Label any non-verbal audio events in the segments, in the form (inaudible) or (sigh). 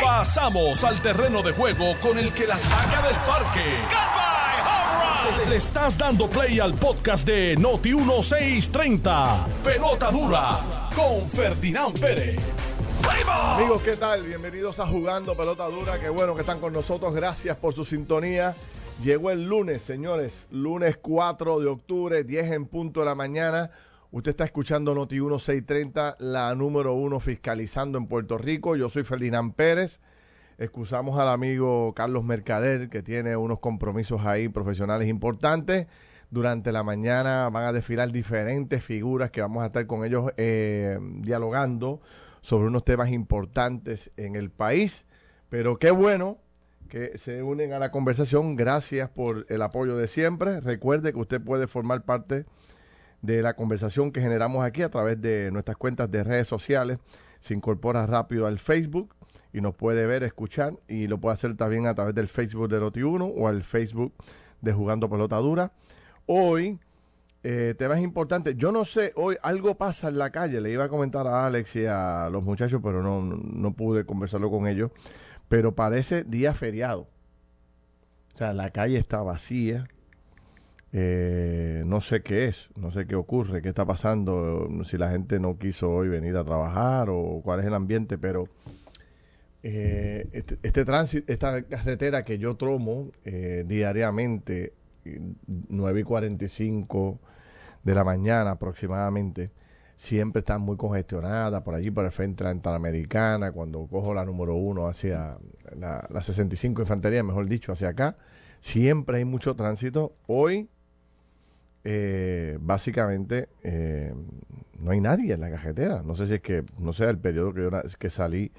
Pasamos al terreno de juego con el que la saca del parque. Le estás dando play al podcast de Noti 1630. Pelota dura con Ferdinand Pérez. Amigos, ¿qué tal? Bienvenidos a Jugando Pelota Dura. Qué bueno que están con nosotros. Gracias por su sintonía. Llegó el lunes, señores. Lunes 4 de octubre, 10 en punto de la mañana. Usted está escuchando Noti 1630, la número uno fiscalizando en Puerto Rico. Yo soy Ferdinand Pérez. Excusamos al amigo Carlos Mercader, que tiene unos compromisos ahí profesionales importantes. Durante la mañana van a desfilar diferentes figuras que vamos a estar con ellos eh, dialogando sobre unos temas importantes en el país. Pero qué bueno que se unen a la conversación. Gracias por el apoyo de siempre. Recuerde que usted puede formar parte la conversación que generamos aquí a través de nuestras cuentas de redes sociales. Se incorpora rápido al Facebook y nos puede ver, escuchar y lo puede hacer también a través del Facebook de Noti1 o al Facebook de Jugando Pelota Dura. Hoy, eh, temas importantes. Yo no sé, hoy algo pasa en la calle. Le iba a comentar a Alex y a los muchachos, pero no, no pude conversarlo con ellos. Pero parece día feriado. O sea, la calle está vacía. Eh, no sé qué es, no sé qué ocurre, qué está pasando, si la gente no quiso hoy venir a trabajar o cuál es el ambiente, pero eh, este, este, tránsito, esta carretera que yo tromo eh, diariamente, 9 y 45 de la mañana aproximadamente, siempre está muy congestionada por allí, por el frente de la Interamericana, cuando cojo la número uno hacia la, la 65 Infantería, mejor dicho, hacia acá, siempre hay mucho tránsito. Hoy eh, básicamente eh, no hay nadie en la cajetera. No sé si es que, no sé, el periodo que, yo, que salí,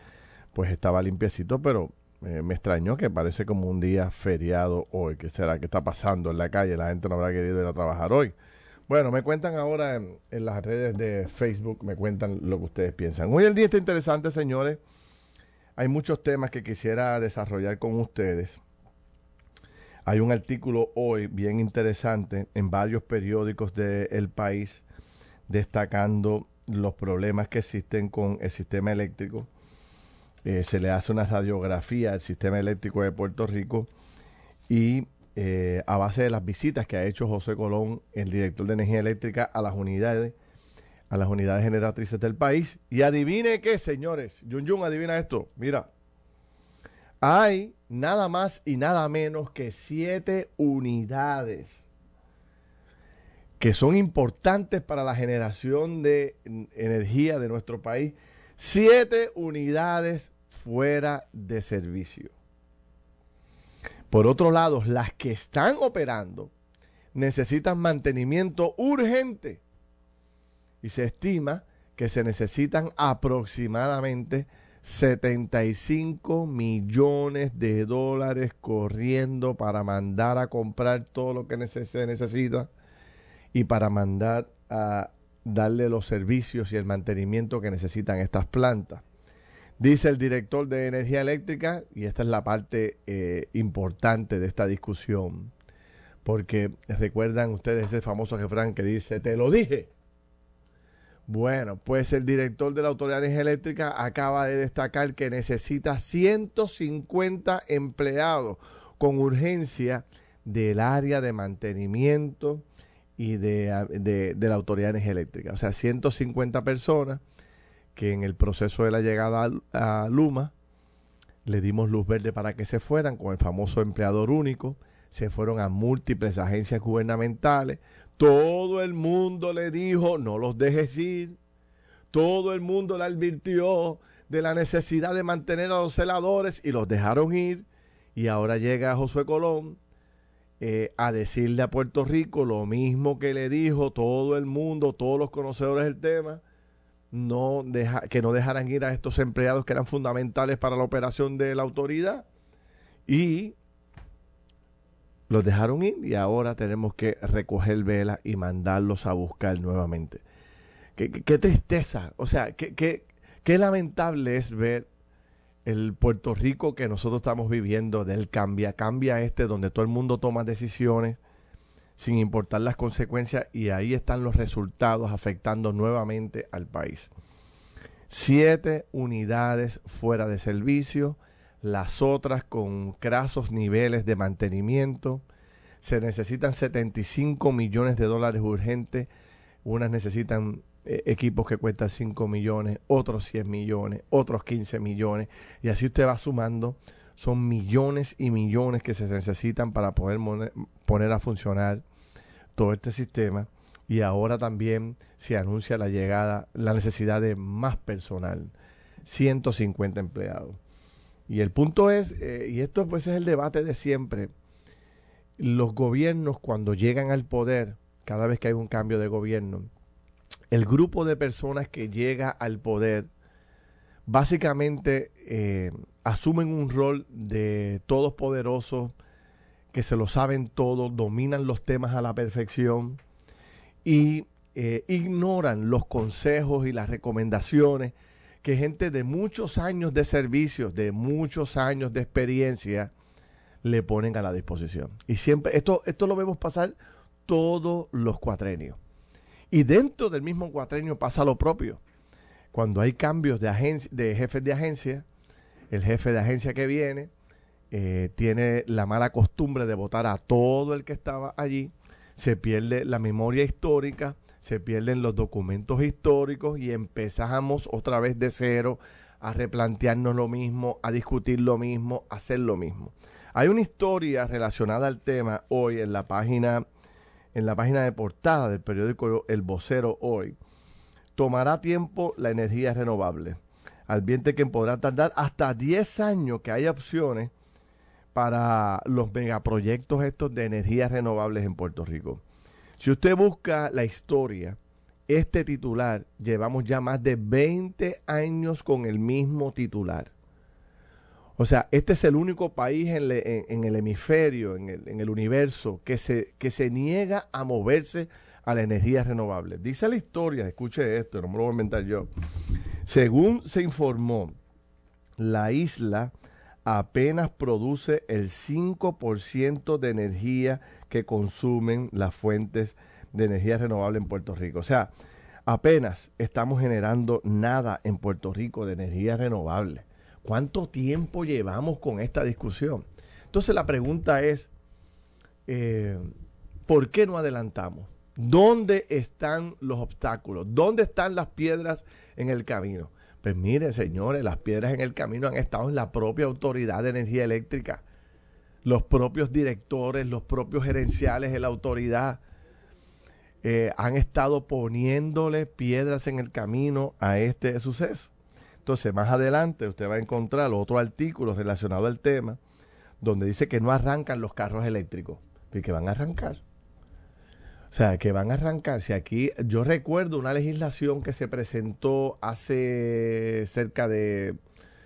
pues estaba limpiecito, pero eh, me extrañó que parece como un día feriado hoy. ¿Qué será? ¿Qué está pasando en la calle? La gente no habrá querido ir a trabajar hoy. Bueno, me cuentan ahora en, en las redes de Facebook, me cuentan lo que ustedes piensan. Hoy el día está interesante, señores. Hay muchos temas que quisiera desarrollar con ustedes. Hay un artículo hoy bien interesante en varios periódicos del país destacando los problemas que existen con el sistema eléctrico. Eh, se le hace una radiografía al sistema eléctrico de Puerto Rico y eh, a base de las visitas que ha hecho José Colón, el director de energía eléctrica, a las unidades, a las unidades generatrices del país. Y adivine qué, señores. Yun Yun, adivina esto. Mira, hay nada más y nada menos que siete unidades que son importantes para la generación de energía de nuestro país. Siete unidades fuera de servicio. Por otro lado, las que están operando necesitan mantenimiento urgente y se estima que se necesitan aproximadamente 75 millones de dólares corriendo para mandar a comprar todo lo que se necesita y para mandar a darle los servicios y el mantenimiento que necesitan estas plantas. Dice el director de energía eléctrica, y esta es la parte eh, importante de esta discusión, porque recuerdan ustedes ese famoso refrán que dice, te lo dije, bueno, pues el director de la Autoridad de Eléctrica acaba de destacar que necesita 150 empleados con urgencia del área de mantenimiento y de, la Autoridad de Eléctrica. O sea, 150 personas que en el proceso de la llegada a, a Luma le dimos luz verde para que se fueran con el famoso empleador único, se fueron a múltiples agencias gubernamentales, todo el mundo le dijo, no los dejes ir. Todo el mundo le advirtió de la necesidad de mantener a los celadores y los dejaron ir. Y ahora llega Josué Colón eh, a decirle a Puerto Rico lo mismo que le dijo todo el mundo, todos los conocedores del tema, no deja, que no dejaran ir a estos empleados que eran fundamentales para la operación de la autoridad. Y los dejaron ir y ahora tenemos que recoger velas y mandarlos a buscar nuevamente. Qué, tristeza, o sea, qué, qué, lamentable es ver el Puerto Rico que nosotros estamos viviendo, del cambia, cambia este, donde todo el mundo toma decisiones sin importar las consecuencias y ahí están los resultados afectando nuevamente al país. siete unidades fuera de servicio, las otras con grasos niveles de mantenimiento. Se necesitan 75 millones de dólares urgentes. Unas necesitan eh, equipos que cuestan 5 millones, otros 100 millones, otros 15 millones. Y así usted va sumando. Son millones y millones que se necesitan para poder poner a funcionar todo este sistema. Y ahora también se anuncia la llegada, la necesidad de más personal. 150 empleados. Y el punto es, eh, y esto pues es el debate de siempre, los gobiernos cuando llegan al poder, cada vez que hay un cambio de gobierno, el grupo de personas que llega al poder básicamente eh, asumen un rol de todos poderosos, que se lo saben todo, dominan los temas a la perfección y eh, ignoran los consejos y las recomendaciones que gente de muchos años de servicio, de muchos años de experiencia, le ponen a la disposición. Y siempre, esto, esto lo vemos pasar todos los cuatrenios. Y dentro del mismo cuatrenio pasa lo propio. Cuando hay cambios de, de jefes de agencia, el jefe de agencia que viene eh, tiene la mala costumbre de votar a todo el que estaba allí, se pierde la memoria histórica, se pierden los documentos históricos y empezamos otra vez de cero a replantearnos lo mismo, a discutir lo mismo, a hacer lo mismo. Hay una historia relacionada al tema hoy en la página en la página de portada del periódico El Vocero hoy. Tomará tiempo la energía renovable. Advierte que podrá tardar hasta 10 años que haya opciones para los megaproyectos estos de energías renovables en Puerto Rico. Si usted busca la historia, este titular, llevamos ya más de 20 años con el mismo titular. O sea, este es el único país en, el hemisferio, en el, universo, que se, niega a moverse a la energía renovable. Dice la historia, escuche esto, no me lo voy a inventar yo. Según se informó, la isla apenas produce el 5% de energía que consumen las fuentes de energía renovable en Puerto Rico. O sea, apenas estamos generando nada en Puerto Rico de energía renovable. ¿Cuánto tiempo llevamos con esta discusión? Entonces la pregunta es, eh, ¿por qué no adelantamos? ¿Dónde están los obstáculos? ¿Dónde están las piedras en el camino? Pues miren, señores, las piedras en el camino han estado en la propia autoridad de energía eléctrica los propios directores, los propios gerenciales la autoridad eh, han estado poniéndole piedras en el camino a este suceso. Entonces, más adelante usted va a encontrar otro artículo relacionado al tema donde dice que no arrancan los carros eléctricos, y que van a arrancar. O sea, que van a arrancar. Si aquí, yo recuerdo una legislación que se presentó hace cerca de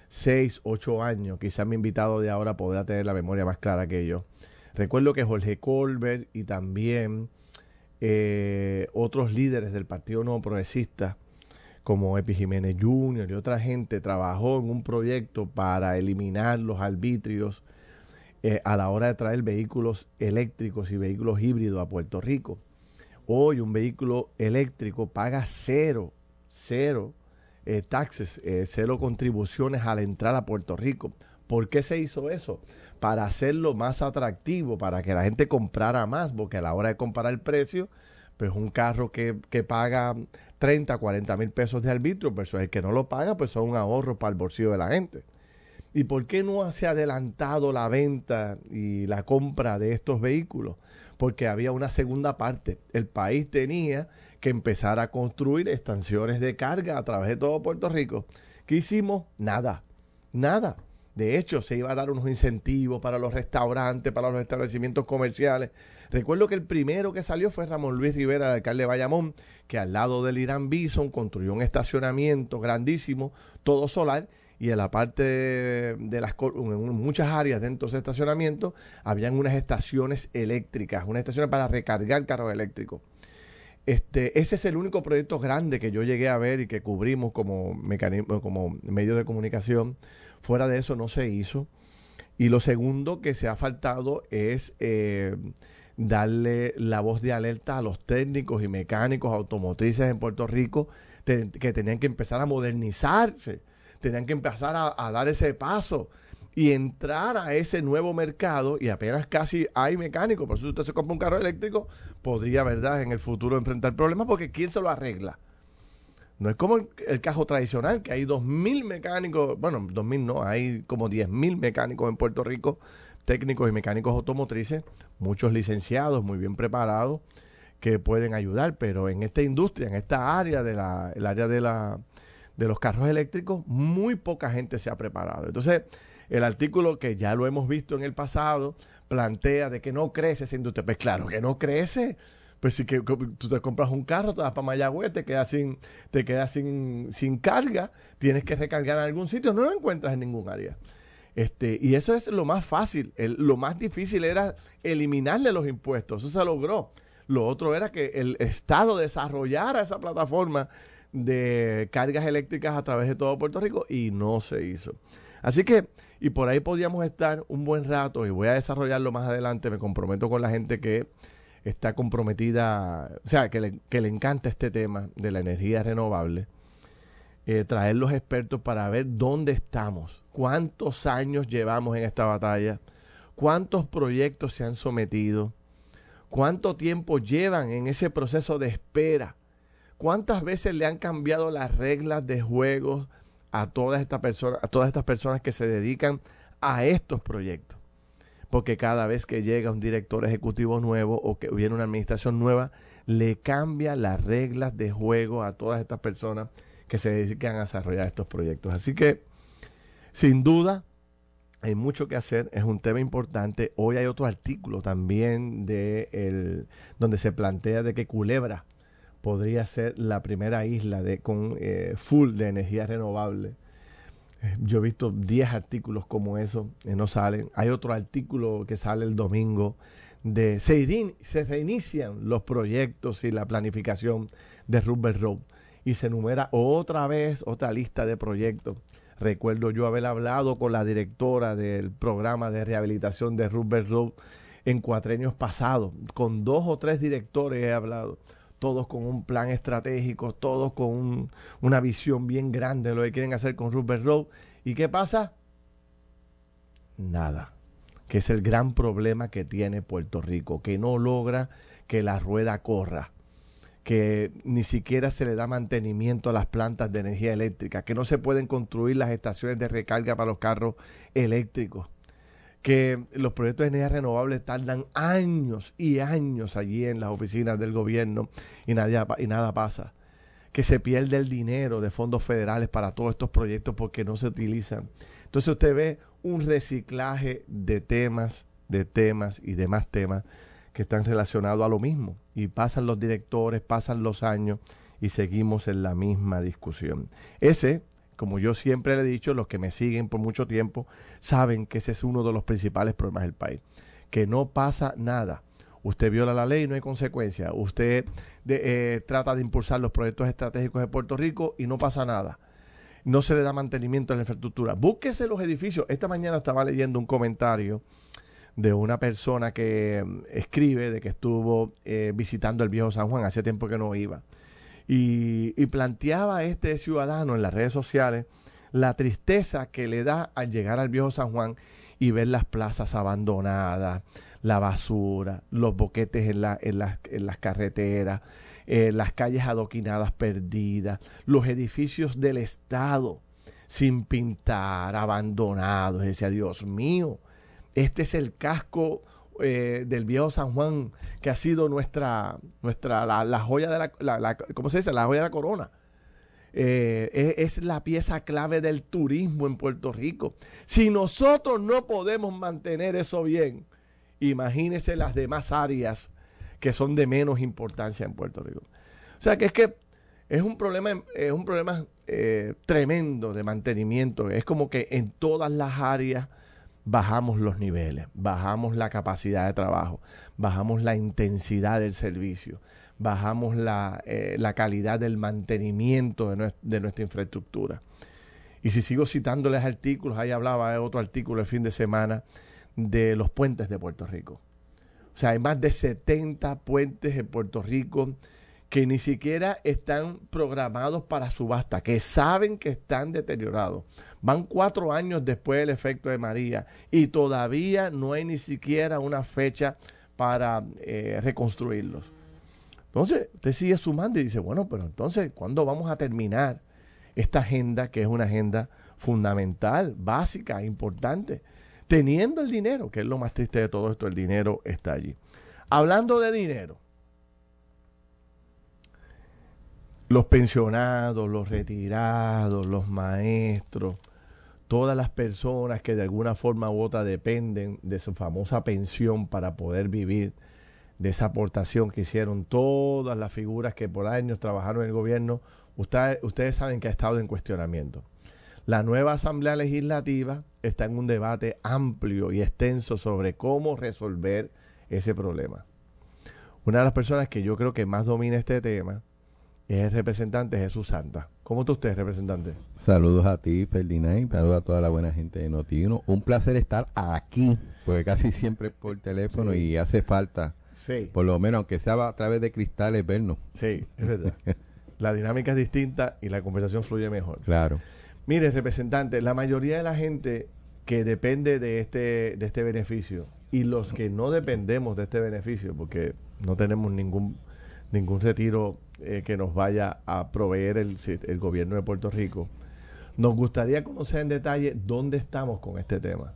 seis, ocho años, quizás mi invitado de ahora podrá tener la memoria más clara que yo. Recuerdo que Jorge Colbert y también eh, otros líderes del Partido No Progresista, como Epi Jiménez Jr. y otra gente, trabajó en un proyecto para eliminar los arbitrios eh, a la hora de traer vehículos eléctricos y vehículos híbridos a Puerto Rico. Hoy un vehículo eléctrico paga cero, cero eh, taxes, eh, cero contribuciones al entrar a Puerto Rico. ¿Por qué se hizo eso? Para hacerlo más atractivo, para que la gente comprara más, porque a la hora de comparar el precio, pues un carro que, que paga 30, 40 mil pesos de arbitrio, pues el que no lo paga, pues son un ahorro para el bolsillo de la gente. ¿Y por qué no se ha adelantado la venta y la compra de estos vehículos? Porque había una segunda parte. El país tenía que empezar a construir estaciones de carga a través de todo Puerto Rico. ¿Qué hicimos? Nada, nada. De hecho, se iba a dar unos incentivos para los restaurantes, para los establecimientos comerciales. Recuerdo que el primero que salió fue Ramón Luis Rivera, el alcalde de Bayamón, que al lado del Irán Bison construyó un estacionamiento grandísimo, todo solar, y en la parte de, las en muchas áreas dentro de ese estacionamiento habían unas estaciones eléctricas, unas estaciones para recargar carros eléctricos. Este, ese es el único proyecto grande que yo llegué a ver y que cubrimos como mecanismo, como medio de comunicación. Fuera de eso no se hizo. Y lo segundo que se ha faltado es eh, darle la voz de alerta a los técnicos y mecánicos automotrices en Puerto Rico que tenían que empezar a modernizarse, tenían que empezar a, dar ese paso y entrar a ese nuevo mercado y apenas casi hay mecánicos, por eso usted se compra un carro eléctrico, podría, ¿verdad?, en el futuro enfrentar problemas porque ¿quién se lo arregla? No es como el, cajo tradicional, que hay 2.000 mecánicos, bueno, 2.000 no, hay como 10.000 mecánicos en Puerto Rico, técnicos y mecánicos automotrices, muchos licenciados, muy bien preparados, que pueden ayudar, pero en esta industria, en esta área de la, el área de la de los carros eléctricos, muy poca gente se ha preparado. Entonces, el artículo que ya lo hemos visto en el pasado plantea de que no crece esa industria. Pues claro que no crece. Pues si que, tú te compras un carro, te vas para Mayagüez, te quedas sin, te sin, sin carga, tienes que recargar en algún sitio, no lo encuentras en ningún área. Este, y eso es lo más fácil. lo más difícil era eliminarle los impuestos. Eso se logró. Lo otro era que el Estado desarrollara esa plataforma de cargas eléctricas a través de todo Puerto Rico y no se hizo. Así que, y por ahí podíamos estar un buen rato y voy a desarrollarlo más adelante, me comprometo con la gente que está comprometida, o sea, que le, que le encanta este tema de la energía renovable, eh, traer los expertos para ver dónde estamos, cuántos años llevamos en esta batalla, cuántos proyectos se han sometido, cuánto tiempo llevan en ese proceso de espera ¿Cuántas veces le han cambiado las reglas de juego a todas estas personas, a todas estas personas que se dedican a estos proyectos? Porque cada vez que llega un director ejecutivo nuevo o que viene una administración nueva, le cambia las reglas de juego a todas estas personas que se dedican a desarrollar estos proyectos. Así que, sin duda, hay mucho que hacer, es un tema importante. Hoy hay otro artículo también de el, donde se plantea de que Culebra podría ser la primera isla de, con eh, full de energía renovable. Eh, yo he visto 10 artículos como eso, y no salen. Hay otro artículo que sale el domingo de se, se reinician los proyectos y la planificación de Rubber Road y se enumera otra vez otra lista de proyectos. Recuerdo yo haber hablado con la directora del programa de rehabilitación de Rubber Road en cuatrenios pasados, con dos o tres directores he hablado todos con un plan estratégico, todos con una visión bien grande de lo que quieren hacer con Rupert Road. ¿Y qué pasa? Nada. Que es el gran problema que tiene Puerto Rico, que no logra que la rueda corra, que ni siquiera se le da mantenimiento a las plantas de energía eléctrica, que no se pueden construir las estaciones de recarga para los carros eléctricos que los proyectos de energía renovable tardan años y años allí en las oficinas del gobierno y nada, y nada pasa. Que se pierde el dinero de fondos federales para todos estos proyectos porque no se utilizan. Entonces usted ve un reciclaje de temas, de temas y demás temas que están relacionados a lo mismo. Y pasan los directores, pasan los años y seguimos en la misma discusión. Ese como yo siempre le he dicho, los que me siguen por mucho tiempo saben que ese es uno de los principales problemas del país. Que no pasa nada. Usted viola la ley y no hay consecuencia. Usted eh, trata de impulsar los proyectos estratégicos de Puerto Rico y no pasa nada. No se le da mantenimiento a la infraestructura. Búsquese los edificios. Esta mañana estaba leyendo un comentario de una persona que mm, escribe de que estuvo eh, visitando el viejo San Juan. Hace tiempo que no iba y, planteaba este ciudadano en las redes sociales la tristeza que le da al llegar al viejo San Juan y ver las plazas abandonadas, la basura, los boquetes en, la, en, las, carreteras, eh, las calles adoquinadas perdidas, los edificios del Estado sin pintar, abandonados. Decía, Dios mío, este es el casco eh, del viejo San Juan, que ha sido nuestra, nuestra la, joya de la, ¿cómo se dice? La joya de la corona. Eh, es, la pieza clave del turismo en Puerto Rico. Si nosotros no podemos mantener eso bien, imagínense las demás áreas que son de menos importancia en Puerto Rico. O sea que es que es un problema, es un problema eh, tremendo de mantenimiento. Es como que en todas las áreas bajamos los niveles, bajamos la capacidad de trabajo, bajamos la intensidad del servicio, bajamos la, eh, calidad del mantenimiento de, nuestra infraestructura. Y si sigo citándoles artículos, ahí hablaba de otro artículo el fin de semana de los puentes de Puerto Rico. O sea, hay más de 70 puentes en Puerto Rico que ni siquiera están programados para subasta, que saben que están deteriorados. Van cuatro años después del efecto de María y todavía no hay ni siquiera una fecha para eh, reconstruirlos. Entonces, usted sigue sumando y dice, bueno, pero entonces, ¿cuándo vamos a terminar esta agenda que es una agenda fundamental, básica, importante? Teniendo el dinero, que es lo más triste de todo esto, el dinero está allí. Hablando de dinero, los pensionados, los retirados, los maestros, todas las personas que de alguna forma u otra dependen de su famosa pensión para poder vivir, de esa aportación que hicieron todas las figuras que por años trabajaron en el gobierno, ustedes, ustedes saben que ha estado en cuestionamiento. La nueva Asamblea Legislativa está en un debate amplio y extenso sobre cómo resolver ese problema. Una de las personas que yo creo que más domina este tema es el representante Jesús Santa. ¿Cómo está usted, representante? Saludos a ti, Ferdinand, saludos a toda la buena gente de Notiuno. Un placer estar aquí, porque casi siempre por teléfono y hace falta, sí. por lo menos, aunque sea a través de cristales, vernos. Sí, es verdad. (laughs) la dinámica es distinta y la conversación fluye mejor. Claro. Mire, representante, la mayoría de la gente que depende de este, de este beneficio y los que no dependemos de este beneficio, porque no tenemos ningún, ningún retiro eh, que nos vaya a proveer el, el gobierno de Puerto Rico, nos gustaría conocer en detalle dónde estamos con este tema.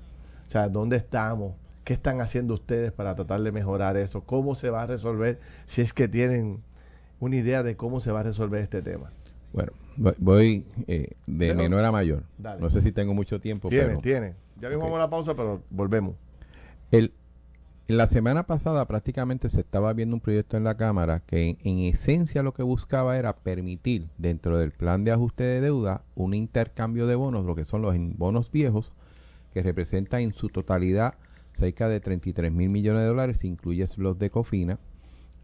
O sea, dónde estamos, qué están haciendo ustedes para tratar de mejorar esto, cómo se va a resolver, si es que tienen una idea de cómo se va a resolver este tema. Bueno, voy eh, de menor a mayor. No sé si tengo mucho tiempo. Tiene, tiene. Ya mismo vamos a la pausa, pero volvemos. El, la semana pasada prácticamente se estaba viendo un proyecto en la Cámara que en, esencia lo que buscaba era permitir dentro del plan de ajuste de deuda un intercambio de bonos, lo que son los bonos viejos, que representa en su totalidad cerca de 33 mil millones de dólares, incluye los de Cofina,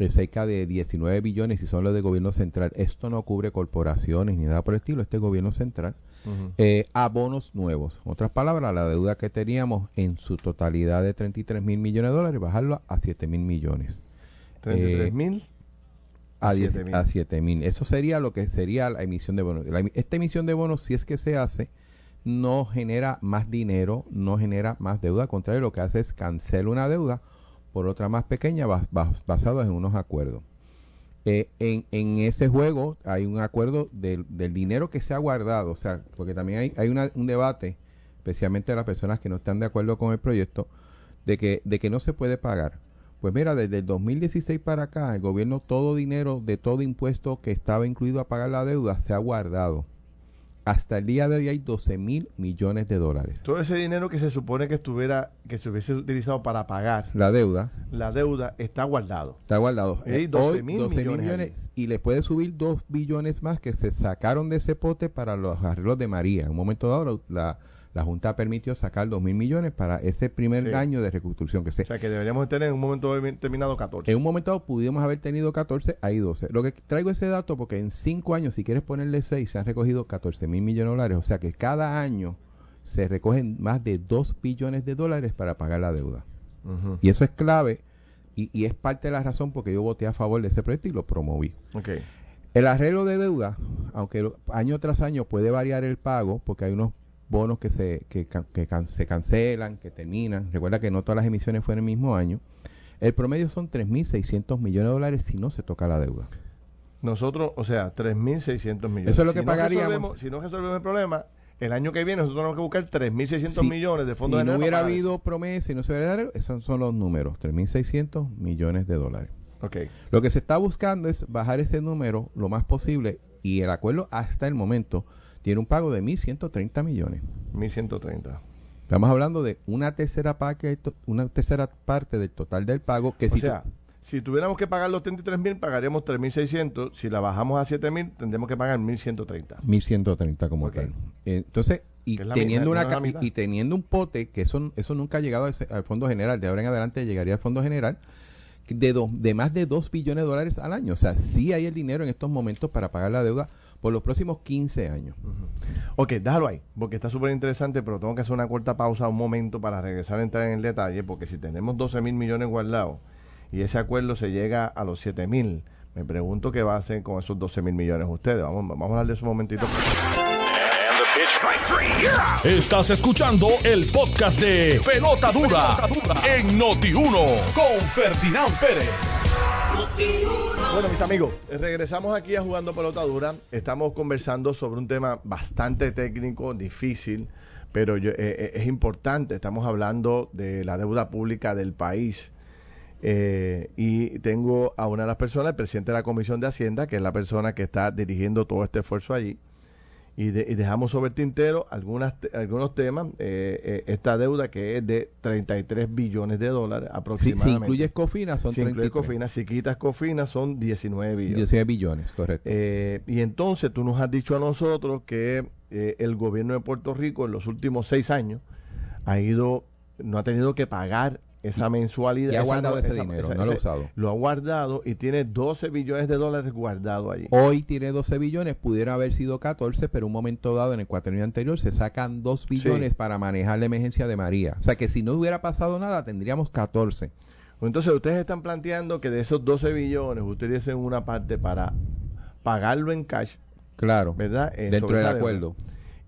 cerca de 19 billones y son los de gobierno central. Esto no cubre corporaciones ni nada por el estilo, este gobierno central. Eh, a bonos nuevos. En otras palabras, la deuda que teníamos en su totalidad de 33 mil millones de dólares, bajarlo a 7 mil millones. 33 mil. a, 7 mil. Eso sería lo que sería la emisión de bonos. esta emisión de bonos, si es que se hace, no genera más dinero, no genera más deuda. Al contrario, lo que hace es cancelar una deuda por otra más pequeña basada en unos acuerdos. Eh, en, en, ese juego hay un acuerdo del, dinero que se ha guardado, o sea, porque también hay, hay un debate, especialmente de las personas que no están de acuerdo con el proyecto, de que, de que no se puede pagar. Pues mira, desde el 2016 para acá, el gobierno todo dinero de todo impuesto que estaba incluido a pagar la deuda se ha guardado hasta el día de hoy hay 12 mil millones de dólares. Todo ese dinero que se supone que estuviera, que se hubiese utilizado para pagar la deuda, la deuda está guardado. Está guardado. Hay 12 mil millones, y le puede subir 2 billones más que se sacaron de ese pote para los arreglos de María. En un momento dado la la Junta permitió sacar 2 mil millones para ese primer año de reconstrucción que se... O sea, que deberíamos tener en un momento determinado 14. En un momento pudimos haber tenido 14, hay 12. Lo que traigo ese dato porque en 5 años, si quieres ponerle 6, se han recogido 14 mil millones de dólares. O sea que cada año se recogen más de 2 billones de dólares para pagar la deuda. Y eso es clave y, y, es parte de la razón porque yo voté a favor de ese proyecto y lo promoví. Okay. El arreglo de deuda, aunque año tras año puede variar el pago, porque hay unos bonos que se, que, se cancelan, que terminan. Recuerda que no todas las emisiones fueron el mismo año. El promedio son 3.600 millones de dólares si no se toca la deuda. Nosotros, o sea, 3.600 millones. Eso es lo que pagaríamos. si no resolvemos el problema, el año que viene nosotros tenemos que buscar 3.600 millones de fondos si no hubiera habido promesa y no se hubiera dado, esos son los números, 3.600 millones de dólares. Okay. Lo que se está buscando es bajar ese número lo más posible y el acuerdo hasta el momento tiene un pago de 1.130 millones. 1.130. Estamos hablando de una tercera parte, una tercera parte del total del pago que o sea, si tuviéramos que pagar los 33 mil, pagaríamos 3.600. Si la bajamos a 7 mil, tendremos que pagar 1.130. 1.130 como tal. Entonces, y teniendo, una, y, teniendo un pote, que eso, eso nunca ha llegado al, Fondo General, de ahora en adelante llegaría al Fondo General, de, de más de 2 billones de dólares al año. O sea, sí hay el dinero en estos momentos para pagar la deuda por los próximos 15 años. Ok, déjalo ahí, porque está súper interesante, pero tengo que hacer una corta pausa un momento para regresar a entrar en el detalle, porque si tenemos 12 mil millones guardados y ese acuerdo se llega a los 7 mil, Me pregunto qué va a hacer con esos 12 mil millones ustedes. Vamos, vamos a hablar de eso un momentito. Estás escuchando el podcast de Pelota Dura, en Noti1 con Ferdinand Pérez. Bueno, mis amigos, regresamos aquí a Jugando Pelota Dura. Estamos conversando sobre un tema bastante técnico, difícil, pero eh, eh, es importante. Estamos hablando de la deuda pública del país. Eh, y tengo a una de las personas, el presidente de la Comisión de Hacienda, que es la persona que está dirigiendo todo este esfuerzo allí. Y, dejamos sobre el tintero algunas, algunos temas. Eh, eh, esta deuda que es de 33 billones de dólares aproximadamente. Si, incluyes Cofina, son si incluyes Cofina, si quitas Cofina, son 19 billones. 19 billones, correcto. y entonces tú nos has dicho a nosotros que el gobierno de Puerto Rico en los últimos seis años ha ido, no ha tenido que pagar esa mensualidad. Y ha guardado ese dinero, no lo ha usado. Lo ha guardado y tiene 12 billones de dólares guardado allí. Hoy tiene 12 billones, pudiera haber sido 14, pero un momento dado en el cuatrienio anterior se sacan 2 billones para manejar la emergencia de María. O sea que si no hubiera pasado nada, tendríamos 14. Entonces ustedes están planteando que de esos 12 billones utilicen una parte para pagarlo en cash. Claro. ¿Verdad? Eh, dentro del acuerdo.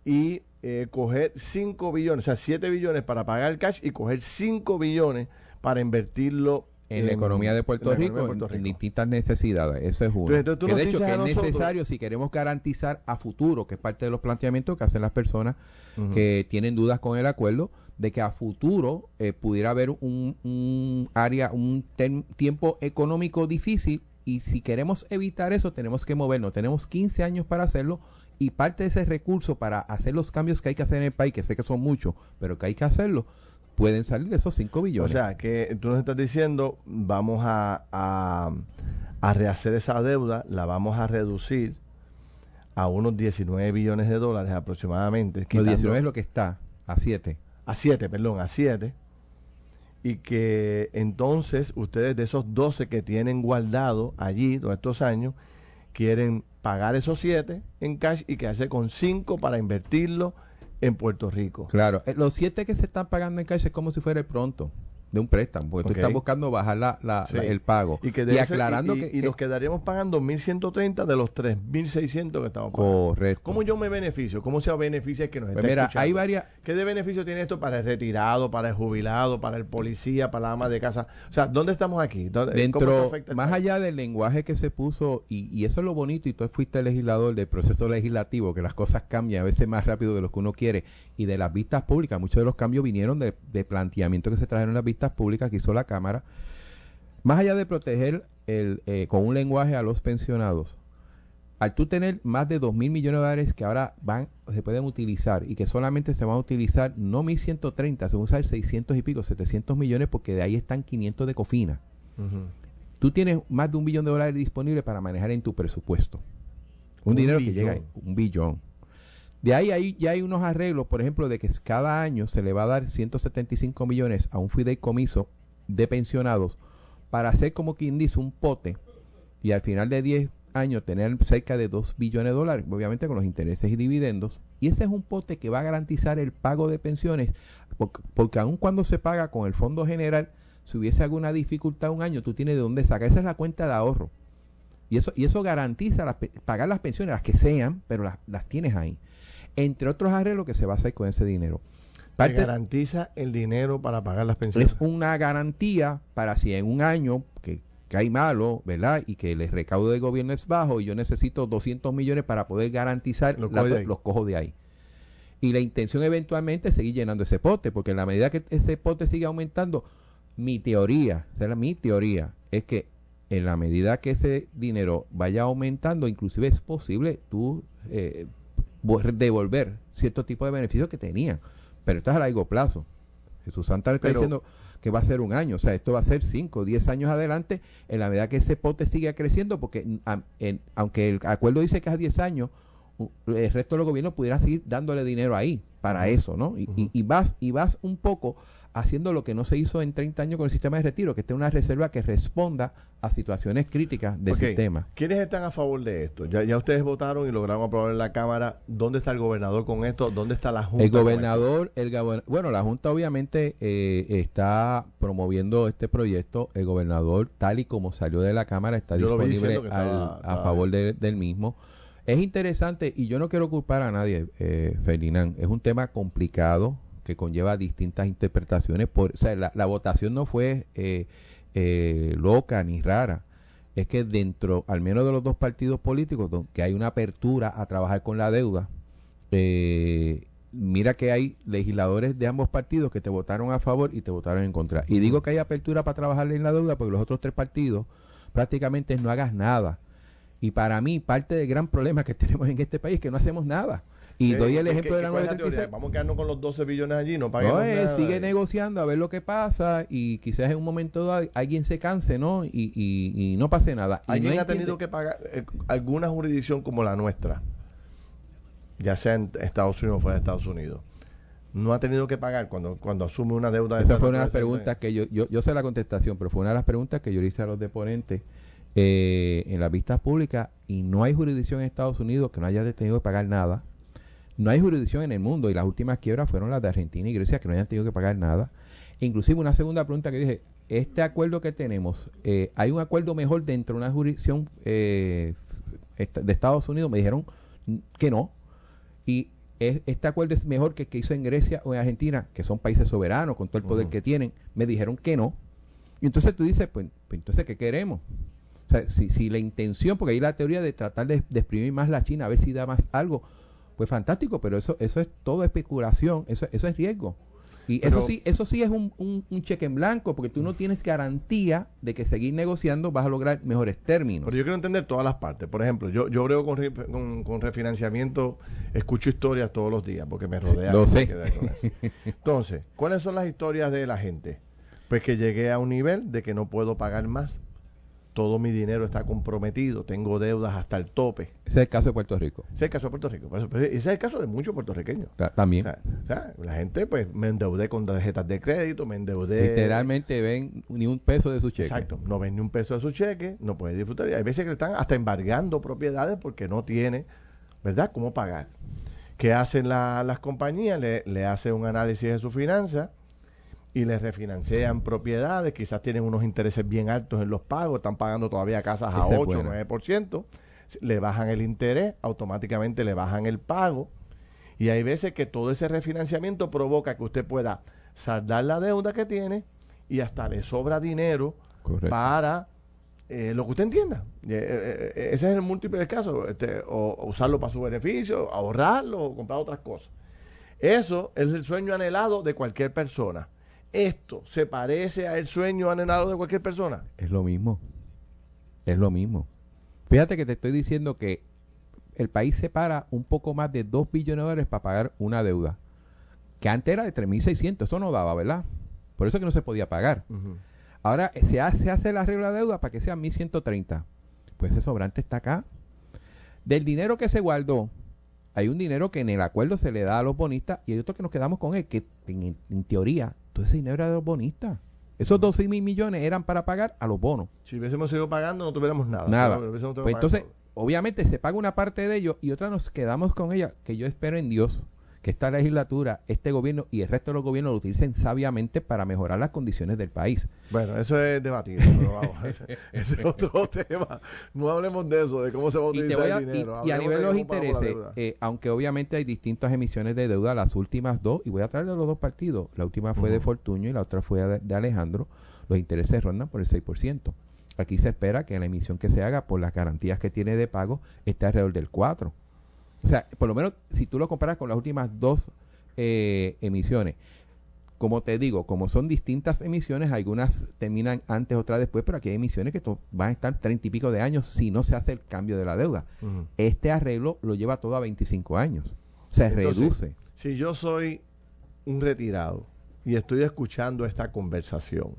Y eh, coger 5 billones, o sea, 7 billones para pagar el cash y coger 5 billones para invertirlo en, la economía de Puerto, Rico, En, distintas necesidades. Eso es uno. que de hecho que es necesario si queremos garantizar a futuro, que es parte de los planteamientos que hacen las personas que tienen dudas con el acuerdo, de que a futuro eh, pudiera haber un, un área, un tiempo económico difícil y si queremos evitar eso tenemos que movernos. Tenemos 15 años para hacerlo y parte de ese recurso para hacer los cambios que hay que hacer en el país, que sé que son muchos, pero que hay que hacerlo, pueden salir de esos 5 billones. O sea, que tú nos estás diciendo, vamos a, a, rehacer esa deuda, la vamos a reducir a unos 19 billones de dólares aproximadamente. Los 19 es lo que está, a 7. A 7, perdón, a 7. Y que entonces ustedes de esos 12 que tienen guardado allí todos estos años, quieren pagar esos siete en cash y quedarse con cinco para invertirlo en Puerto Rico. Claro, eh, los siete que se están pagando en cash es como si fuera el pronto de un préstamo, porque tú estás buscando bajar la, el pago. Y, que aclarando que... Y nos quedaríamos pagando 1.130 de los 3.600 que estamos pagando. Correcto. ¿Cómo yo me beneficio? ¿Cómo se beneficia el que nos pues mira, hay varias... ¿Qué de beneficio tiene esto para el retirado, para el jubilado, para el policía, para la ama de casa? O sea, ¿dónde estamos aquí? Dentro, más allá del lenguaje que se puso, y, y eso es lo bonito, y tú fuiste legislador del proceso legislativo, que las cosas cambian a veces más rápido de lo que uno quiere, y de las vistas públicas, muchos de los cambios vinieron de, de planteamiento que se trajeron en las vistas públicas que hizo la Cámara, más allá de proteger el, eh, con un lenguaje a los pensionados, al tú tener más de 2 mil millones de dólares que ahora van, se pueden utilizar y que solamente se van a utilizar no 1.130, se van a usar 600 y pico, 700 millones porque de ahí están 500 de cofina. Tú tienes más de un billón de dólares disponible para manejar en tu presupuesto. Un, dinero que llega, un billón. De ahí, ahí ya hay unos arreglos, por ejemplo, de que cada año se le va a dar 175 millones a un fideicomiso de pensionados para hacer como quien dice un pote y al final de 10 años tener cerca de 2 billones de dólares, obviamente con los intereses y dividendos. Y ese es un pote que va a garantizar el pago de pensiones, porque, porque aun cuando se paga con el Fondo General, si hubiese alguna dificultad un año, tú tienes de dónde sacar. Esa es la cuenta de ahorro. Y eso, y eso garantiza pagar las pensiones, las que sean, pero las, las tienes ahí entre otros arreglos que se va a hacer con ese dinero. garantiza el dinero para pagar las pensiones. Es una garantía para si en un año que cae malo, ¿verdad? Y que el recaudo del gobierno es bajo y yo necesito 200 millones para poder garantizar los, los cojos de ahí. Y la intención eventualmente es seguir llenando ese pote, porque en la medida que ese pote sigue aumentando, mi teoría, mi teoría es que en la medida que ese dinero vaya aumentando, inclusive es posible tú eh, devolver cierto tipo de beneficios que tenían. Pero esto es a largo plazo. Jesús Santa está diciendo que va a ser un año, o sea, esto va a ser 5, 10 años adelante, en la medida que ese pote siga creciendo, porque aunque el acuerdo dice que es a 10 años, el resto de los gobiernos pudieran seguir dándole dinero ahí para eso, ¿no? Y, vas, y vas un poco haciendo lo que no se hizo en 30 años con el sistema de retiro, que esté una reserva que responda a situaciones críticas del sistema. ¿Quiénes están a favor de esto? Ya, ya ustedes votaron y lograron aprobar en la Cámara. ¿Dónde está el gobernador con esto? ¿Dónde está la Junta? El gobernador, el bueno, la Junta obviamente eh, está promoviendo este proyecto. El gobernador, tal y como salió de la Cámara, está disponible a favor del mismo. Es interesante y yo no quiero culpar a nadie, eh, Ferdinand. Es un tema complicado que conlleva distintas interpretaciones. Por, o sea, la, votación no fue eh, eh, loca ni rara. Es que dentro, al menos de los dos partidos políticos, que hay una apertura a trabajar con la deuda, eh, mira que hay legisladores de ambos partidos que te votaron a favor y te votaron en contra. Y digo que hay apertura para trabajar en la deuda porque los otros tres partidos prácticamente no hagas nada. Y para mí, parte del gran problema que (laughs) tenemos en este país es que no hacemos nada. Y doy el ejemplo de la 936. Vamos a quedarnos con los 12 billones allí, no paguemos no, sigue negociando a ver lo que pasa y quizás en un momento dado alguien se canse, ¿no? Y, y, no pase nada. ¿Alguien ha tenido que pagar eh, alguna jurisdicción como la nuestra? Ya sea en Estados Unidos o fuera de Estados Unidos. No ha tenido que pagar cuando, cuando asume una deuda de Esa fue una de las preguntas que yo, yo, yo sé la contestación, pero fue una de las preguntas que yo le hice a los deponentes eh, en las vistas públicas y no hay jurisdicción en Estados Unidos que no haya tenido que pagar nada no hay jurisdicción en el mundo y las últimas quiebras fueron las de Argentina y Grecia que no hayan tenido que pagar nada. Inclusive una segunda pregunta que dije, este acuerdo que tenemos, eh, ¿hay un acuerdo mejor dentro de una jurisdicción eh, de Estados Unidos? Me dijeron que no. Y este acuerdo es mejor que el que hizo en Grecia o en Argentina, que son países soberanos con todo el poder que tienen. Me dijeron que no. Y entonces tú dices, pues, pues entonces, ¿qué queremos? O sea, si, la intención, porque hay la teoría de tratar de, de exprimir más la China, a ver si da más algo, pues fantástico, pero eso, eso es todo especulación, eso, eso es riesgo. Y eso sí, eso sí es un, un, cheque en blanco, porque tú no tienes garantía de que seguir negociando vas a lograr mejores términos. Pero yo quiero entender todas las partes. Por ejemplo, yo, yo creo con, con, refinanciamiento, escucho historias todos los días, porque me rodea. lo sé. Entonces, ¿cuáles son las historias de la gente? Pues que llegué a un nivel de que no puedo pagar más todo mi dinero está comprometido, tengo deudas hasta el tope. Ese es el caso de Puerto Rico. Ese es el caso de Puerto Rico. ese es el caso de muchos puertorriqueños. También. O sea, la gente, pues, me endeudé con tarjetas de crédito, me endeudé. Literalmente ven ni un peso de su cheque. Exacto. No ven ni un peso de su cheque, no puede disfrutar. Y hay veces que están hasta embargando propiedades porque no tiene, ¿verdad?, cómo pagar. ¿Qué hacen las compañías? Le, le hacen un análisis de su finanza y les refinancian propiedades, quizás tienen unos intereses bien altos en los pagos, están pagando todavía casas a 8 o 9%, le bajan el interés, automáticamente le bajan el pago. Y hay veces que todo ese refinanciamiento provoca que usted pueda saldar la deuda que tiene y hasta le sobra dinero para eh, lo que usted entienda. Eh, eh, ese es el múltiple caso, este, o, usarlo para su beneficio, ahorrarlo o comprar otras cosas. Eso es el sueño anhelado de cualquier persona esto se parece al sueño anhelado de cualquier persona? Es lo mismo. Es lo mismo. Fíjate que te estoy diciendo que el país separa un poco más de 2 billones de dólares para pagar una deuda. Que antes era de 3.600. Eso no daba, ¿verdad? Por eso que no se podía pagar. Ahora se hace, se hace la regla de deuda para que sea 1.130. Pues ese sobrante está acá. Del dinero que se guardó, hay un dinero que en el acuerdo se le da a los bonistas y hay otro que nos quedamos con él, que en teoría ese dinero era de los bonistas. Esos 12 mil millones eran para pagar a los bonos. Si hubiésemos seguido pagando, no tuviéramos nada. Nada. Pues entonces, obviamente se paga una parte de ellos y otra nos quedamos con ella, que yo espero en Dios que esta legislatura, este gobierno y el resto de los gobiernos lo utilicen sabiamente para mejorar las condiciones del país. Bueno, eso es debatido, (laughs) ese, es otro (laughs) tema. No hablemos de eso, de cómo se va a utilizar el dinero. Y, a nivel de los intereses, eh, aunque obviamente hay distintas emisiones de deuda, las últimas dos, y voy a traer de los dos partidos, la última fue de Fortuño y la otra fue de, de Alejandro, los intereses rondan por el 6%. Aquí se espera que la emisión que se haga por las garantías que tiene de pago esté alrededor del 4%. O sea, por lo menos si tú lo comparas con las últimas dos eh, emisiones, como te digo, como son distintas emisiones, algunas terminan antes, otras después, pero aquí hay emisiones que van a estar treinta y pico de años si no se hace el cambio de la deuda. Este arreglo lo lleva todo a 25 años. Se reduce. Si yo soy un retirado y estoy escuchando esta conversación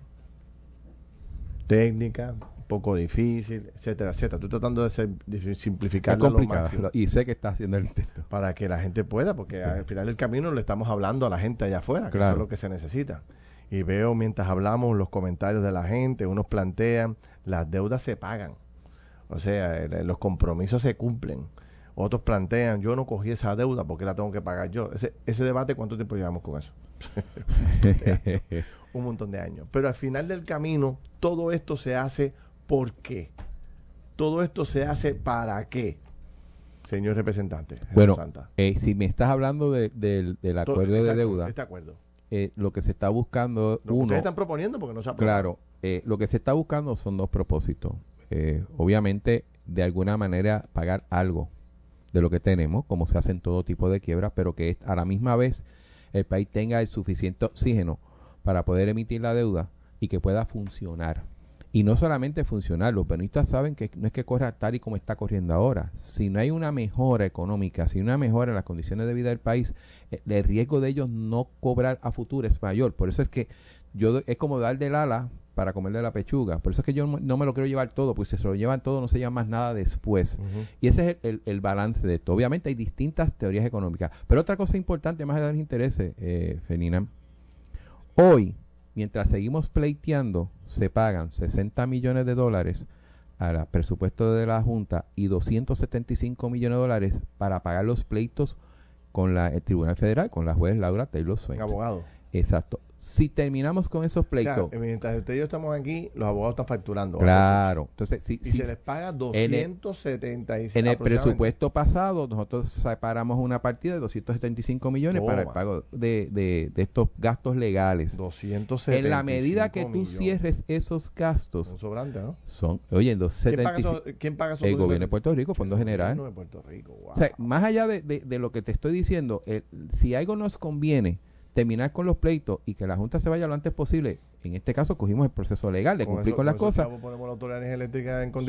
técnica, poco difícil, etcétera, etcétera. Estoy tratando de, ser, simplificar lo máximo. Y sé que está haciendo el texto. Para que la gente pueda, porque al final del camino le estamos hablando a la gente allá afuera, que eso es lo que se necesita. Y veo mientras hablamos los comentarios de la gente, unos plantean, las deudas se pagan. O sea, los compromisos se cumplen. Otros plantean, yo no cogí esa deuda porque la tengo que pagar yo. Ese, ese debate, ¿cuánto tiempo llevamos con eso? (laughs) Un montón de años. Pero al final del camino, todo esto se hace ¿por qué? Todo esto se hace para qué, señor representante. bueno, eh, si me estás hablando del acuerdo de deuda. Este acuerdo. Eh, lo que se está buscando. Lo uno, ustedes están proponiendo porque no se ha Claro, eh, lo que se está buscando son dos propósitos. obviamente, de alguna manera, pagar algo de lo que tenemos, como se hace en todo tipo de quiebras, pero que a la misma vez el país tenga el suficiente oxígeno para poder emitir la deuda y que pueda funcionar. Y no solamente funcionar, los peronistas saben que no es que corra tal y como está corriendo ahora. Si no hay una mejora económica, si no hay una mejora en las condiciones de vida del país, eh, el riesgo de ellos no cobrar a futuro es mayor. Por eso es que yo es como dar del ala para comerle la pechuga. Por eso es que yo no me lo quiero llevar todo, porque si se lo llevan todo no se lleva más nada después. Y ese es el, balance de esto. Obviamente hay distintas teorías económicas. Pero otra cosa importante, más allá de los intereses, eh, Fenina, hoy, mientras seguimos pleiteando, se pagan 60 millones de dólares al presupuesto de la Junta y 275 millones de dólares para pagar los pleitos con la, el Tribunal Federal, con la juez Laura Taylor Swain. Abogado. Exacto si terminamos con esos pleitos. mientras usted y yo estamos aquí, los abogados están facturando. Claro. Entonces, si, y se les paga 276 En el, presupuesto pasado, nosotros separamos una partida de 275 millones para el pago de, de, estos gastos legales. 275 En la medida que tú cierres esos gastos. Son sobrantes, ¿no? Son, oye, en ¿Quién paga, eso, ¿Quién paga El gobierno de Puerto Rico, Fondo General. El de Puerto Rico, O sea, más allá de, de, lo que te estoy diciendo, si algo nos conviene terminar con los pleitos y que la Junta se vaya lo antes posible. En este caso cogimos el proceso legal de cumplir con las cosas.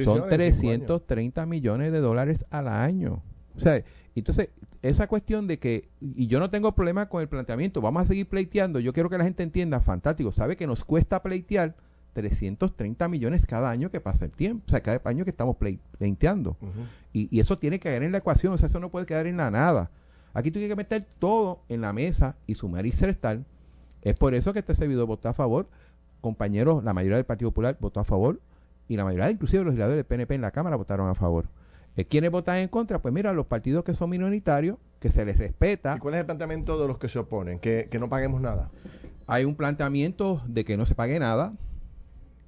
son 330 millones de dólares al año. O sea, entonces, esa cuestión de que, y yo no tengo problema con el planteamiento, vamos a seguir pleiteando, yo quiero que la gente entienda, fantástico, sabe que nos cuesta pleitear 330 millones cada año que pasa el tiempo, o sea, cada año que estamos pleiteando. y, y, eso tiene que quedar en la ecuación, o sea, eso no puede quedar en la nada. Aquí tú tienes que meter todo en la mesa y sumar y restar. Es por eso que este servidor votó a favor. Compañeros, la mayoría del Partido Popular votó a favor y la mayoría, inclusive los legisladores del PNP en la Cámara, votaron a favor. Eh, ¿Quiénes votan en contra? Pues mira, los partidos que son minoritarios, que se les respeta. ¿Y cuál es el planteamiento de los que se oponen? Que, no paguemos nada. Hay un planteamiento de que no se pague nada,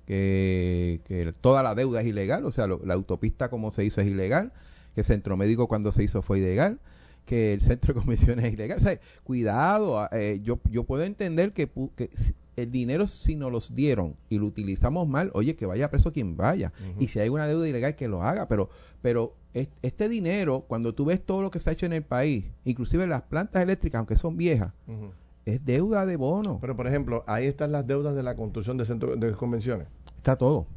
que, toda la deuda es ilegal, o sea, la autopista como se hizo es ilegal, que el centro médico cuando se hizo fue ilegal, que el centro de comisiones es ilegal. O sea, cuidado, ah, eh, yo, yo puedo entender que, el dinero si nos los dieron y lo utilizamos mal, oye, que vaya preso quien vaya. Y si hay una deuda ilegal, que lo haga. Pero, pero este dinero, cuando tú ves todo lo que se ha hecho en el país, inclusive las plantas eléctricas, aunque son viejas, es deuda de bono. Pero, por ejemplo, ahí están las deudas de la construcción de centros de convenciones. Está todo.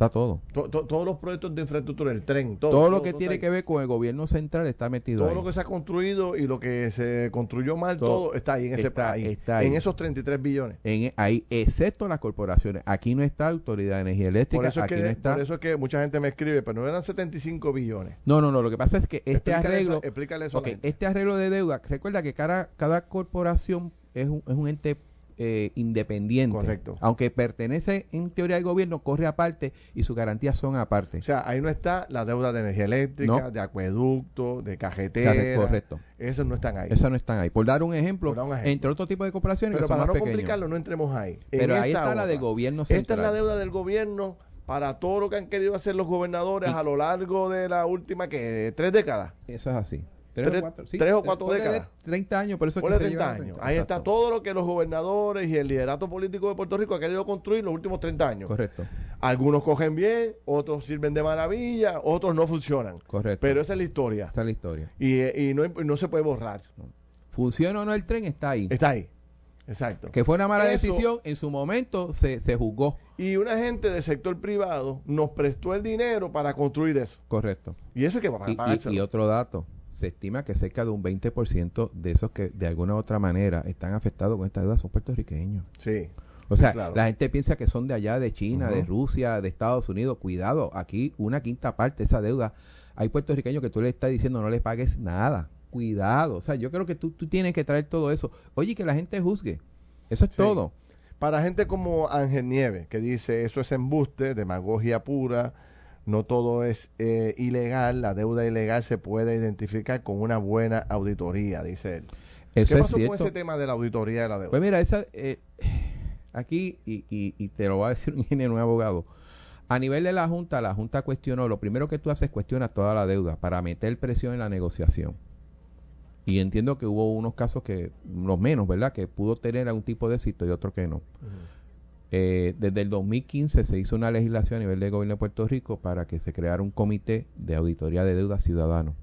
Está todo. todos los proyectos de infraestructura, el tren, todo. Todo, lo que tiene que ver con el gobierno central está metido todo lo que se ha construido y lo que se construyó mal, todo, está ahí en ese país. En esos 33 billones. En, ahí, excepto las corporaciones. Aquí no está Autoridad de Energía Eléctrica. Por eso, aquí es que, no está. por eso es que mucha gente me escribe, pero no eran 75 billones. No, no, no. Lo que pasa es que este arreglo. este arreglo de deuda, recuerda que cada, cada corporación es un, es un ente eh, independiente. Correcto. Aunque pertenece en teoría al gobierno, corre aparte y sus garantías son aparte. O sea, ahí no está la deuda de energía eléctrica, de acueducto, de cajetera. Correcto. Esos no están ahí. Esos no están ahí. Por dar un ejemplo, entre otros tipos de corporaciones Pero para no complicarlo, no entremos ahí. Pero ahí está la de gobierno central. Esta es la deuda del gobierno para todo lo que han querido hacer los gobernadores a lo largo de la última, que tres décadas. Eso es así. Tres, o cuatro, décadas. 30 años, por eso que 30 años. Ahí está todo lo que los gobernadores y el liderato político de Puerto Rico ha querido construir los últimos 30 años. Correcto. Algunos cogen bien, otros sirven de maravilla, otros no funcionan. Correcto. Pero esa es la historia. Esa es la historia. Y, no, se puede borrar. ¿Funciona o no el tren? Está ahí. Está ahí. Exacto. Que fue una mala decisión, en su momento se, se juzgó. Y una gente del sector privado nos prestó el dinero para construir eso. Correcto. Y eso es que va a y, y otro dato, se estima que cerca de un 20% de esos que de alguna u otra manera están afectados con esta deuda son puertorriqueños. Sí. O sea, la gente piensa que son de allá, de China, de Rusia, de Estados Unidos. Cuidado, aquí una quinta parte de esa deuda. Hay puertorriqueños que tú le estás diciendo no les pagues nada. Cuidado. O sea, yo creo que tú, tú tienes que traer todo eso. Oye, que la gente juzgue. Eso es todo. Para gente como Ángel Nieves, que dice eso es embuste, demagogia pura, no todo es eh, ilegal, la deuda ilegal se puede identificar con una buena auditoría, dice él. Eso ¿Qué pasó con ese tema de la auditoría de la deuda? Pues mira, esa, eh, aquí, y, y, te lo va a decir (laughs) un ingeniero, un abogado, a nivel de la Junta, la Junta cuestionó, lo primero que tú haces es cuestionar toda la deuda para meter presión en la negociación. Y entiendo que hubo unos casos que, los menos, ¿verdad?, que pudo tener algún tipo de éxito y otros que no. Eh, desde el 2015 se hizo una legislación a nivel del gobierno de Puerto Rico para que se creara un comité de auditoría de deuda ciudadano.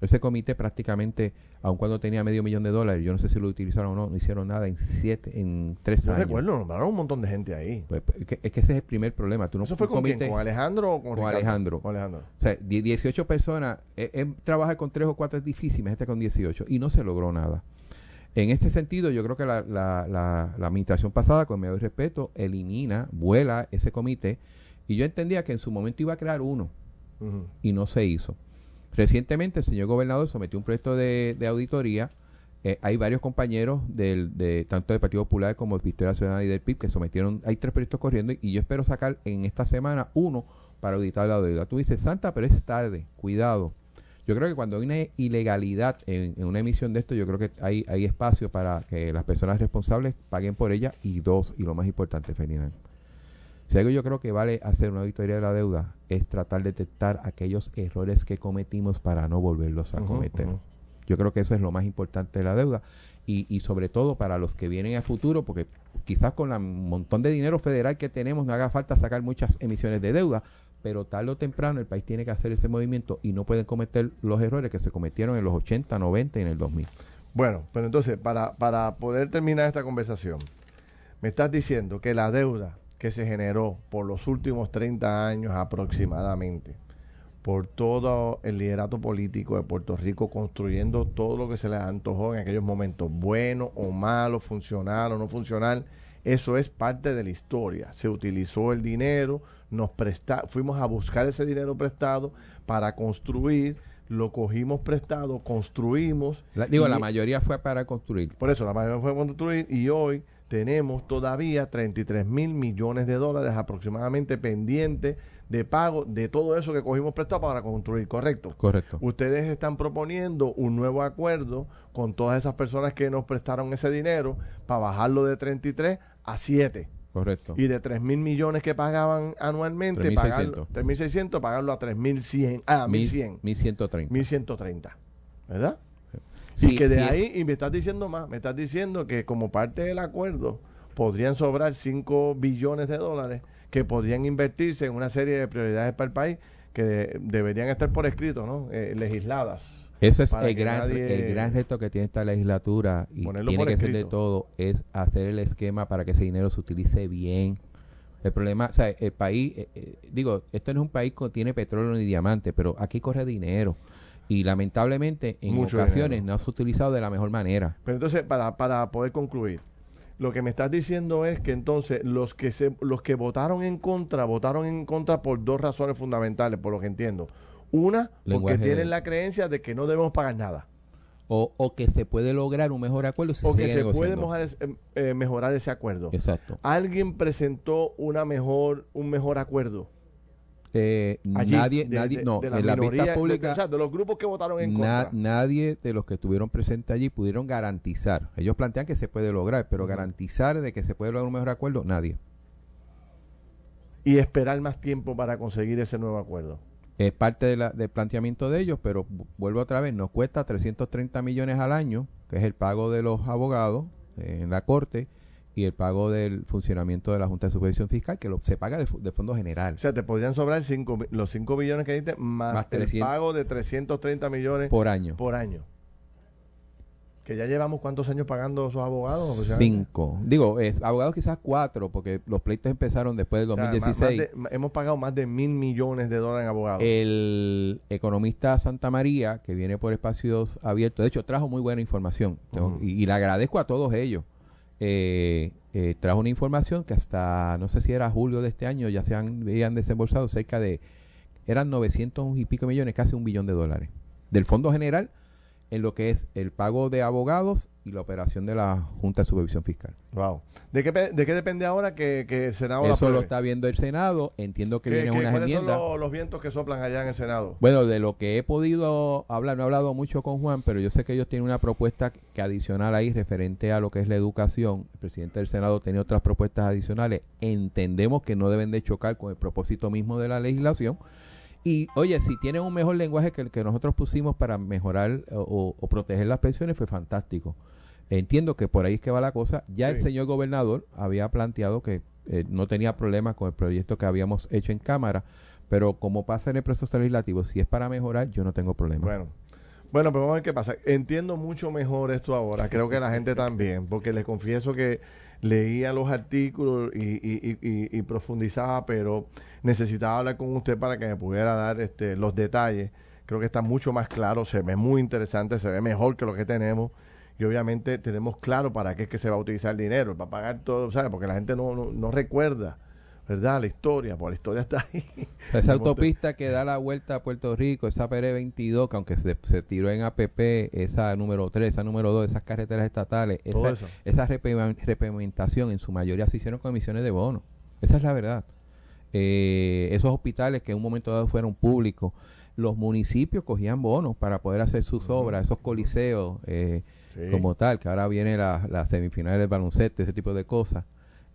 Ese comité prácticamente, aun cuando tenía medio millón de dólares, yo no sé si lo utilizaron o no, no hicieron nada en siete, en tres años. recuerdo, nombraron un montón de gente ahí. Pues, pues, es, que, ese es el primer problema. ¿Tú no ¿Eso fue con quién? ¿Con Alejandro o con, con Alejandro? Con Alejandro. O sea, 18 personas, eh, trabajar con tres o cuatro es difícil, este con 18, y no se logró nada. En este sentido, yo creo que la, la, la, administración pasada, con mayor respeto, elimina, vuela ese comité, y yo entendía que en su momento iba a crear uno, y no se hizo. Recientemente el señor gobernador sometió un proyecto de, auditoría. Eh, hay varios compañeros del, de tanto del Partido Popular como de Victoria Ciudadana y del PIB que sometieron, hay tres proyectos corriendo y, yo espero sacar en esta semana uno para auditar la deuda. Tú dices, Santa, pero es tarde, cuidado. Yo creo que cuando hay una ilegalidad en, una emisión de esto, yo creo que hay, hay espacio para que las personas responsables paguen por ella. Y dos, y lo más importante, Ferdinand, si algo yo creo que vale hacer una auditoría de la deuda es tratar de detectar aquellos errores que cometimos para no volverlos a cometer. Yo creo que eso es lo más importante de la deuda. Y, y sobre todo para los que vienen a futuro, porque quizás con el montón de dinero federal que tenemos no haga falta sacar muchas emisiones de deuda, pero tarde o temprano el país tiene que hacer ese movimiento y no pueden cometer los errores que se cometieron en los 80, 90 y en el 2000. Bueno, pero entonces, para, para poder terminar esta conversación, me estás diciendo que la deuda que se generó por los últimos 30 años aproximadamente por todo el liderato político de Puerto Rico construyendo todo lo que se les antojó en aquellos momentos, bueno o malo, funcional o no funcional, eso es parte de la historia. Se utilizó el dinero, nos presta, fuimos a buscar ese dinero prestado para construir, lo cogimos prestado, construimos. digo, la mayoría fue para construir. Por eso, la mayoría fue para construir y hoy tenemos todavía 33 mil millones de dólares aproximadamente pendientes de pago de todo eso que cogimos prestado para construir, ¿correcto? Correcto. Ustedes están proponiendo un nuevo acuerdo con todas esas personas que nos prestaron ese dinero para bajarlo de 33 a 7. Correcto. Y de 3 mil millones que pagaban anualmente, 3.600, pagarlo a 3.100, ah, 1.100. 1.130. 1.130, ¿verdad? y que de ahí, y me estás diciendo más, me estás diciendo que como parte del acuerdo podrían sobrar 5 billones de dólares que podrían invertirse en una serie de prioridades para el país que deberían estar por escrito, ¿no? Eh, legisladas. Eso es el gran, el gran reto que tiene esta legislatura y tiene que ser de todo, es hacer el esquema para que ese dinero se utilice bien. El problema, o sea, el país, eh, eh, digo, esto no es un país que tiene petróleo ni diamante, pero aquí corre dinero y lamentablemente en ocasiones no se ha utilizado de la mejor manera. Pero entonces, para, para poder concluir, lo que me estás diciendo es que entonces los que se, los que votaron en contra, votaron en contra por dos razones fundamentales, por lo que entiendo. Una, porque tienen la creencia de que no debemos pagar nada. O, o que se puede lograr un mejor acuerdo. Si o que se puede mejorar, em, eh, mejorar ese acuerdo. Exacto. Alguien presentó una mejor, un mejor acuerdo. Eh, nadie, nadie, no, en la vista pública, de, los grupos que votaron en contra. Nadie de los que estuvieron presentes allí pudieron garantizar. Ellos plantean que se puede lograr, pero garantizar de que se puede lograr un mejor acuerdo, nadie. Y esperar más tiempo para conseguir ese nuevo acuerdo. Es parte de la, del planteamiento de ellos, pero vuelvo otra vez, nos cuesta 330 millones al año, que es el pago de los abogados eh, en la corte, y el pago del funcionamiento de la Junta de Supervisión Fiscal, que lo, se paga de, fondo general. O sea, te podrían sobrar cinco, los 5 millones que diste más, el pago de 330 millones por año. Por año. Que ya llevamos cuántos años pagando esos abogados? Cinco. Digo, abogados quizás cuatro, porque los pleitos empezaron después del 2016. hemos pagado más de mil millones de dólares en abogados. El economista Santa María, que viene por espacios abiertos, de hecho trajo muy buena información y, y le agradezco a todos ellos eh, eh, trajo una información que hasta, no sé si era julio de este año, ya se han, habían desembolsado cerca de, eran 900 y pico millones, casi un billón de dólares, del Fondo General en lo que es el pago de abogados y la operación de la Junta de Supervisión Fiscal. Wow. ¿De qué, de qué depende ahora que, el Senado Eso lo está viendo el Senado. Entiendo que viene una enmienda. ¿Cuáles son los, vientos que soplan allá en el Senado? Bueno, de lo que he podido hablar, no he hablado mucho con Juan, pero yo sé que ellos tienen una propuesta que adicional ahí referente a lo que es la educación. El presidente del Senado tiene otras propuestas adicionales. Entendemos que no deben de chocar con el propósito mismo de la legislación y oye, si tienen un mejor lenguaje que el que nosotros pusimos para mejorar o, proteger las pensiones, fue fantástico. Entiendo que por ahí es que va la cosa. Ya el señor gobernador había planteado que eh, no tenía problemas con el proyecto que habíamos hecho en Cámara, pero como pasa en el proceso legislativo, si es para mejorar, yo no tengo problema. Bueno. Bueno, pero vamos a ver qué pasa. Entiendo mucho mejor esto ahora, creo que la gente también, porque les confieso que leía los artículos y, profundizaba, pero necesitaba hablar con usted para que me pudiera dar este, los detalles. Creo que está mucho más claro, se ve muy interesante, se ve mejor que lo que tenemos y obviamente tenemos claro para qué es que se va a utilizar el dinero, para pagar todo, ¿sabes? Porque la gente no, no recuerda ¿verdad? La historia, pues la historia está ahí. (laughs) Esa (laughs) autopista que da la vuelta a Puerto Rico, esa PR 22, que aunque se, se, tiró en APP, esa número 3, esa número 2, esas carreteras estatales, esa, esa repavimentación en su mayoría se hicieron con emisiones de bonos. Esa es la verdad. Eh, esos hospitales que en un momento dado fueron públicos, los municipios cogían bonos para poder hacer sus obras, esos coliseos eh, como tal, que ahora viene la, la semifinal del baloncesto, ese tipo de cosas.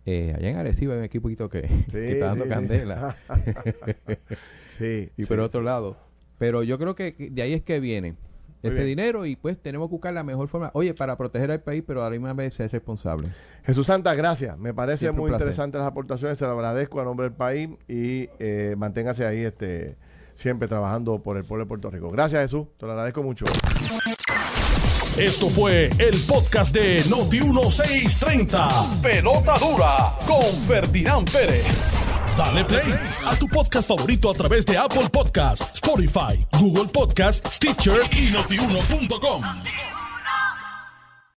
Eh, allá en Arecibo hay un equipo que, está dando candela. (laughs) sí. (laughs) y por otro lado. Pero yo creo que de ahí es que viene ese dinero y pues tenemos que buscar la mejor forma, oye, para proteger al país, pero a la misma vez ser responsable. Jesús Santa, gracias. Me parece muy interesante las aportaciones, se lo agradezco a nombre del país y eh, manténgase ahí este siempre trabajando por el pueblo de Puerto Rico. Gracias Jesús, te lo agradezco mucho. Esto fue el podcast de Noti1630. Pelota dura con Ferdinand Pérez. Dale play a tu podcast favorito a través de Apple Podcasts, Spotify, Google Podcasts, Stitcher y notiuno.com.